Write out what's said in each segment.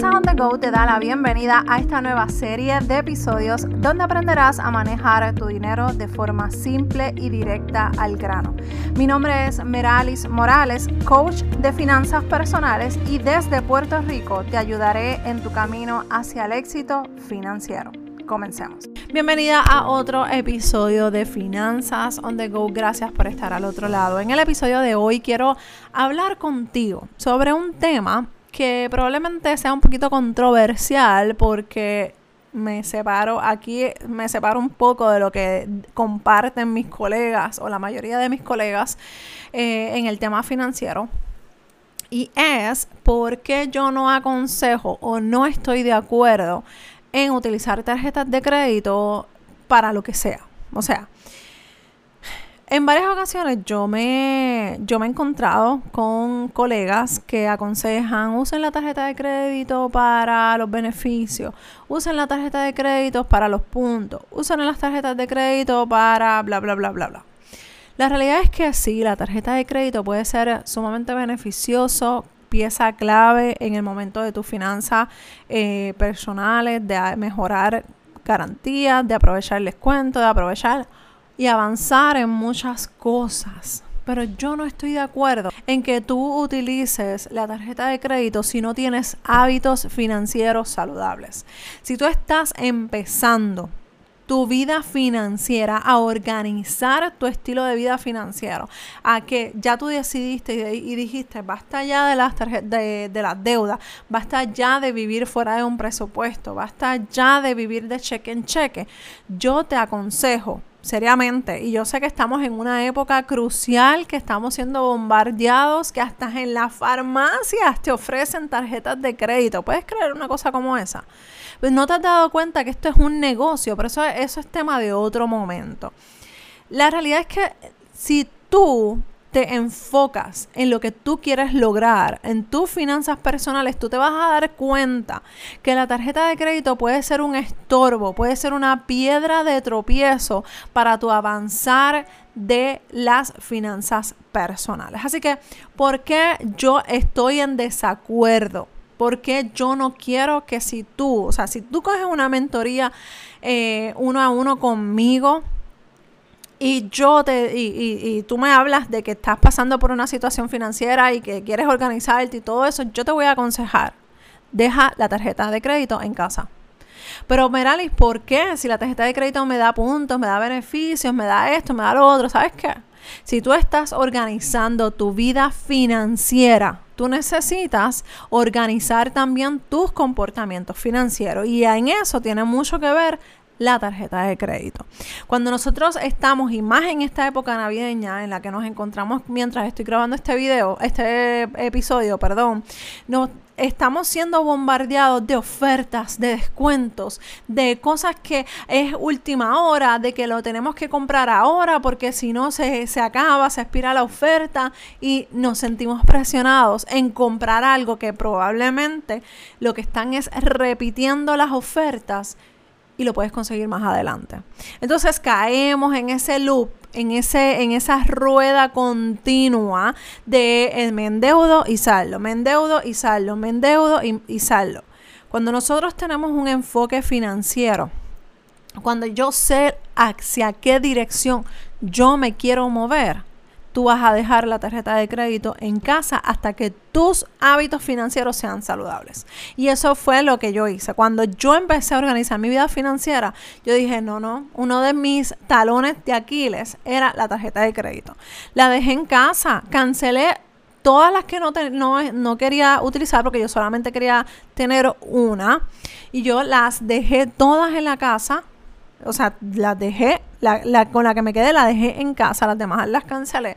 Finanzas on the Go te da la bienvenida a esta nueva serie de episodios donde aprenderás a manejar tu dinero de forma simple y directa al grano. Mi nombre es Meralis Morales, coach de finanzas personales y desde Puerto Rico te ayudaré en tu camino hacia el éxito financiero. Comencemos. Bienvenida a otro episodio de Finanzas on the Go. Gracias por estar al otro lado. En el episodio de hoy quiero hablar contigo sobre un tema que probablemente sea un poquito controversial porque me separo aquí, me separo un poco de lo que comparten mis colegas o la mayoría de mis colegas eh, en el tema financiero. Y es porque yo no aconsejo o no estoy de acuerdo en utilizar tarjetas de crédito para lo que sea. O sea, en varias ocasiones yo me, yo me he encontrado con colegas que aconsejan usen la tarjeta de crédito para los beneficios, usen la tarjeta de crédito para los puntos, usen las tarjetas de crédito para bla, bla, bla, bla, bla. La realidad es que sí, la tarjeta de crédito puede ser sumamente beneficioso pieza clave en el momento de tus finanzas eh, personales, de mejorar garantías, de aprovechar el descuento, de aprovechar y avanzar en muchas cosas. Pero yo no estoy de acuerdo en que tú utilices la tarjeta de crédito si no tienes hábitos financieros saludables. Si tú estás empezando tu vida financiera, a organizar tu estilo de vida financiero, a que ya tú decidiste y, dijiste, basta ya de las de, de las deudas, basta ya de vivir fuera de un presupuesto, basta ya de vivir de cheque en cheque. Yo te aconsejo seriamente. Y yo sé que estamos en una época crucial, que estamos siendo bombardeados, que hasta en las farmacias te ofrecen tarjetas de crédito. ¿Puedes creer una cosa como esa? Pues no te has dado cuenta que esto es un negocio, pero eso, eso es tema de otro momento. La realidad es que si tú te enfocas en lo que tú quieres lograr, en tus finanzas personales, tú te vas a dar cuenta que la tarjeta de crédito puede ser un estorbo, puede ser una piedra de tropiezo para tu avanzar de las finanzas personales. Así que, ¿por qué yo estoy en desacuerdo? porque yo no quiero que si tú, o sea, si tú coges una mentoría eh, uno a uno conmigo, y yo te y, y, tú me hablas de que estás pasando por una situación financiera y que quieres organizarte y todo eso, yo te voy a aconsejar, deja la tarjeta de crédito en casa. Pero Meralis, ¿por qué? Si la tarjeta de crédito me da puntos, me da beneficios, me da esto, me da lo otro, ¿sabes qué? Si tú estás organizando tu vida financiera, tú necesitas organizar también tus comportamientos financieros y en eso tiene mucho que ver la tarjeta de crédito. Cuando nosotros estamos, y más en esta época navideña en la que nos encontramos mientras estoy grabando este video, este episodio, perdón, nos estamos siendo bombardeados de ofertas, de descuentos, de cosas que es última hora, de que lo tenemos que comprar ahora porque si no se, se, acaba, se expira la oferta y nos sentimos presionados en comprar algo que probablemente lo que están es repitiendo las ofertas y lo puedes conseguir más adelante. Entonces caemos en ese loop, en, ese, en esa rueda continua de el me endeudo y saldo, me endeudo y saldo, me endeudo y, y saldo. Cuando nosotros tenemos un enfoque financiero, cuando yo sé hacia qué dirección yo me quiero mover, tú vas a dejar la tarjeta de crédito en casa hasta que tus hábitos financieros sean saludables. Y eso fue lo que yo hice. Cuando yo empecé a organizar mi vida financiera, yo dije, no, no, uno de mis talones de Aquiles era la tarjeta de crédito. La dejé en casa, cancelé todas las que no, no, no, quería utilizar porque yo solamente quería tener una y yo las dejé todas en la casa o sea, las dejé, la, con la que me quedé la dejé en casa, las demás las cancelé.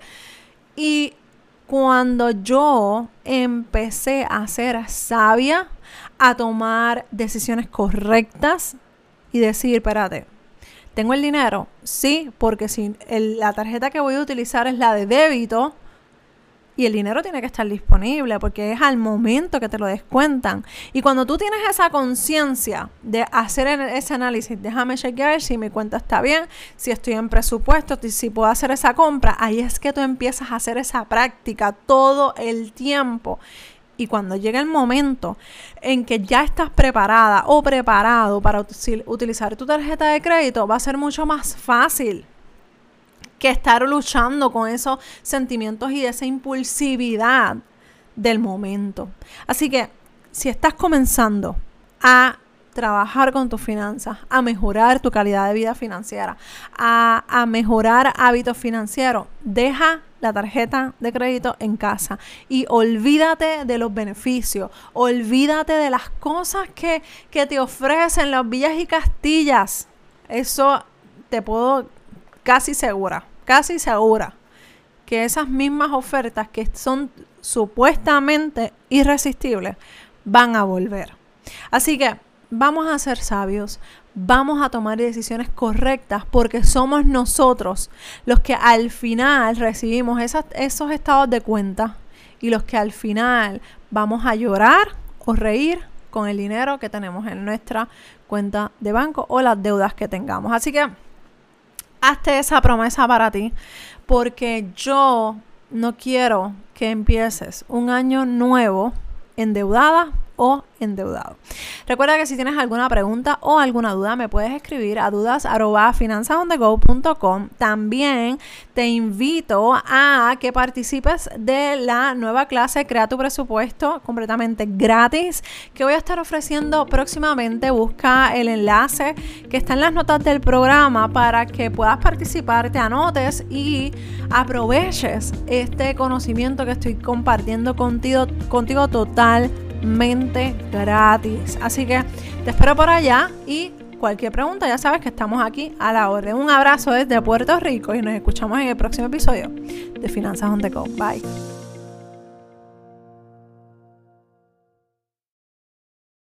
Y cuando yo empecé a ser sabia, a tomar decisiones correctas y decir, espérate, ¿tengo el dinero? Sí, porque si la tarjeta que voy a utilizar es la de débito, y el dinero tiene que estar disponible porque es al momento que te lo descuentan. Y cuando tú tienes esa conciencia de hacer ese análisis, déjame chequear si mi cuenta está bien, si estoy en presupuesto, si puedo hacer esa compra, ahí es que tú empiezas a hacer esa práctica todo el tiempo. Y cuando llegue el momento en que ya estás preparada o preparado para utilizar tu tarjeta de crédito, va a ser mucho más fácil que estar luchando con esos sentimientos y esa impulsividad del momento. Así que si estás comenzando a trabajar con tus finanzas, a mejorar tu calidad de vida financiera, a, a, mejorar hábitos financieros, deja la tarjeta de crédito en casa y olvídate de los beneficios, olvídate de las cosas que, que te ofrecen las villas y castillas. Eso te puedo casi segura, casi segura que esas mismas ofertas que son supuestamente irresistibles van a volver. Así que vamos a ser sabios, vamos a tomar decisiones correctas porque somos nosotros los que al final recibimos esos estados de cuenta y los que al final vamos a llorar o reír con el dinero que tenemos en nuestra cuenta de banco o las deudas que tengamos. Así que hazte esa promesa para ti porque yo no quiero que empieces un año nuevo endeudada o endeudado. Recuerda que si tienes alguna pregunta o alguna duda, me puedes escribir a dudas.finanzasondego.com. También te invito a que participes de la nueva clase Crea tu presupuesto completamente gratis que voy a estar ofreciendo próximamente. Busca el enlace que está en las notas del programa para que puedas participar, te anotes y aproveches este conocimiento que estoy compartiendo contigo, contigo total mente gratis. Así que te espero por allá y cualquier pregunta ya sabes que estamos aquí a la orden. Un abrazo desde Puerto Rico y nos escuchamos en el próximo episodio de Finanzas on the Go. Bye.